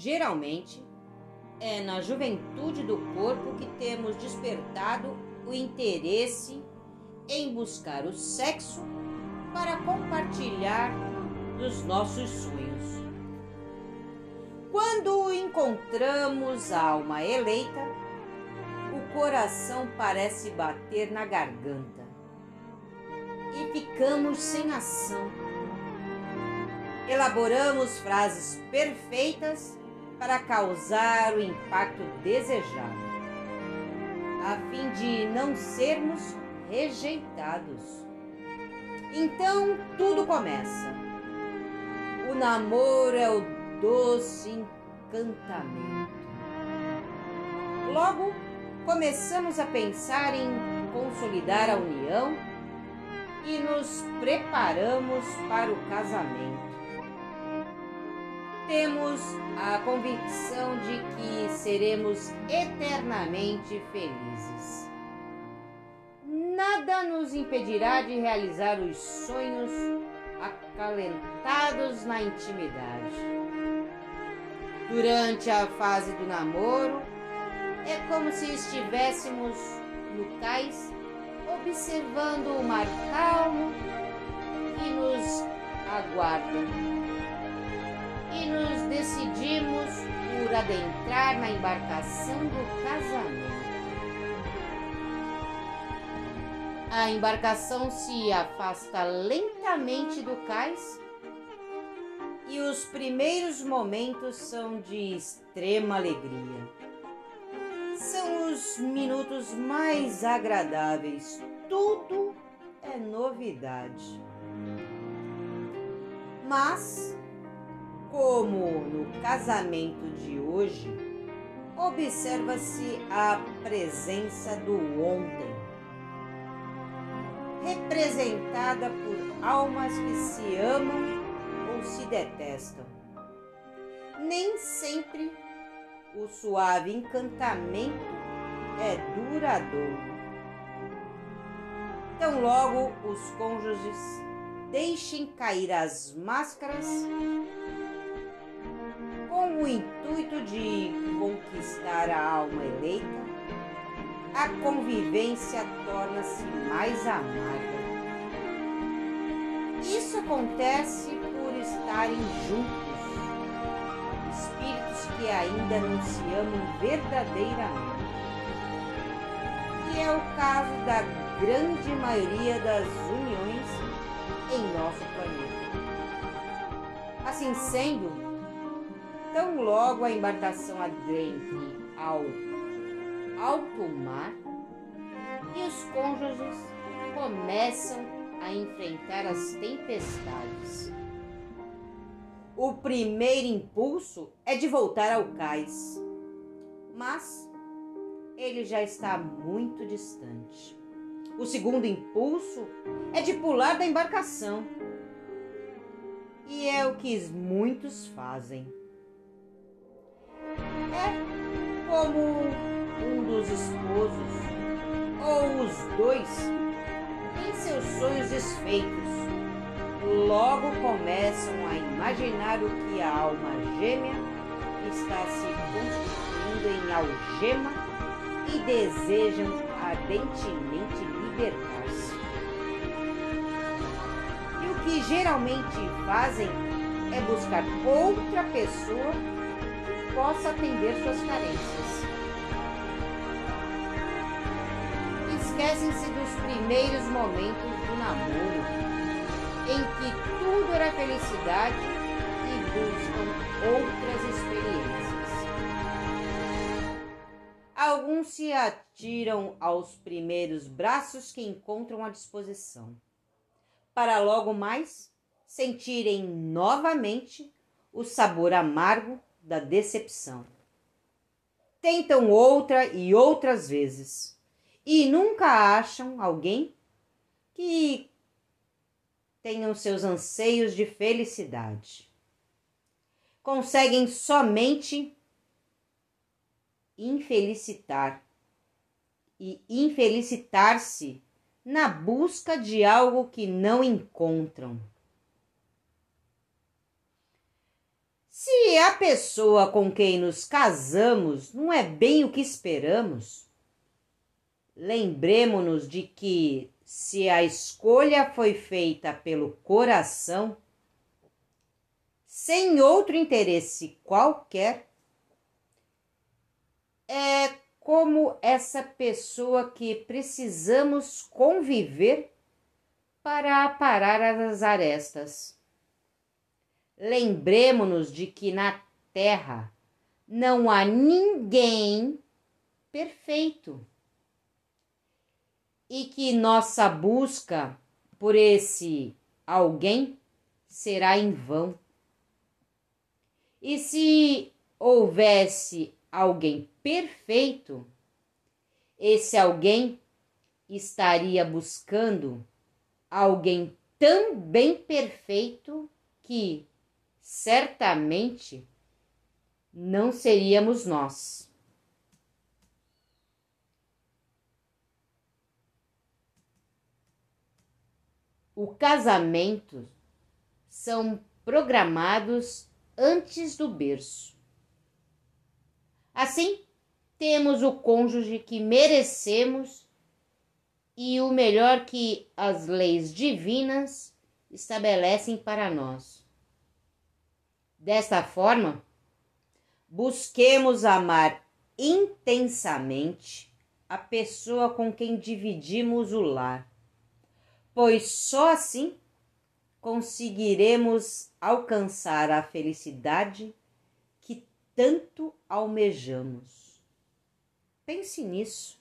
Geralmente, é na juventude do corpo que temos despertado o interesse em buscar o sexo para compartilhar dos nossos sonhos. Quando encontramos a alma eleita, o coração parece bater na garganta e ficamos sem ação. Elaboramos frases perfeitas para causar o impacto desejado, a fim de não sermos rejeitados. Então tudo começa. O namoro é o doce encantamento. Logo, começamos a pensar em consolidar a união e nos preparamos para o casamento temos a convicção de que seremos eternamente felizes. Nada nos impedirá de realizar os sonhos acalentados na intimidade. Durante a fase do namoro, é como se estivéssemos no cais observando o mar calmo que nos aguarda e nos decidimos por adentrar na embarcação do casamento. A embarcação se afasta lentamente do cais e os primeiros momentos são de extrema alegria. São os minutos mais agradáveis, tudo é novidade. Mas como no casamento de hoje, observa-se a presença do ontem, representada por almas que se amam ou se detestam. Nem sempre o suave encantamento é duradouro. Tão logo os cônjuges deixem cair as máscaras de conquistar a alma eleita, a convivência torna-se mais amarga. Isso acontece por estarem juntos, espíritos que ainda não se amam verdadeiramente. E é o caso da grande maioria das uniões em nosso planeta. Assim sendo, Tão logo a embarcação adentre ao alto mar e os cônjuges começam a enfrentar as tempestades. O primeiro impulso é de voltar ao cais, mas ele já está muito distante. O segundo impulso é de pular da embarcação. E é o que muitos fazem é como um dos esposos ou os dois em seus sonhos desfeitos. Logo começam a imaginar o que a alma gêmea está se constituindo em algema e desejam ardentemente libertar-se. E o que geralmente fazem é buscar outra pessoa possa atender suas carências. Esquecem-se dos primeiros momentos do namoro, em que tudo era felicidade e buscam outras experiências. Alguns se atiram aos primeiros braços que encontram à disposição, para logo mais sentirem novamente o sabor amargo da decepção. Tentam outra e outras vezes e nunca acham alguém que tenham seus anseios de felicidade. Conseguem somente infelicitar e infelicitar-se na busca de algo que não encontram. Se a pessoa com quem nos casamos não é bem o que esperamos, lembremos-nos de que, se a escolha foi feita pelo coração, sem outro interesse qualquer, é como essa pessoa que precisamos conviver para aparar as arestas. Lembremos-nos de que na Terra não há ninguém perfeito e que nossa busca por esse alguém será em vão. E se houvesse alguém perfeito, esse alguém estaria buscando alguém também perfeito que certamente não seríamos nós. O casamento são programados antes do berço. Assim, temos o cônjuge que merecemos e o melhor que as leis divinas estabelecem para nós. Desta forma, busquemos amar intensamente a pessoa com quem dividimos o lar, pois só assim conseguiremos alcançar a felicidade que tanto almejamos. Pense nisso.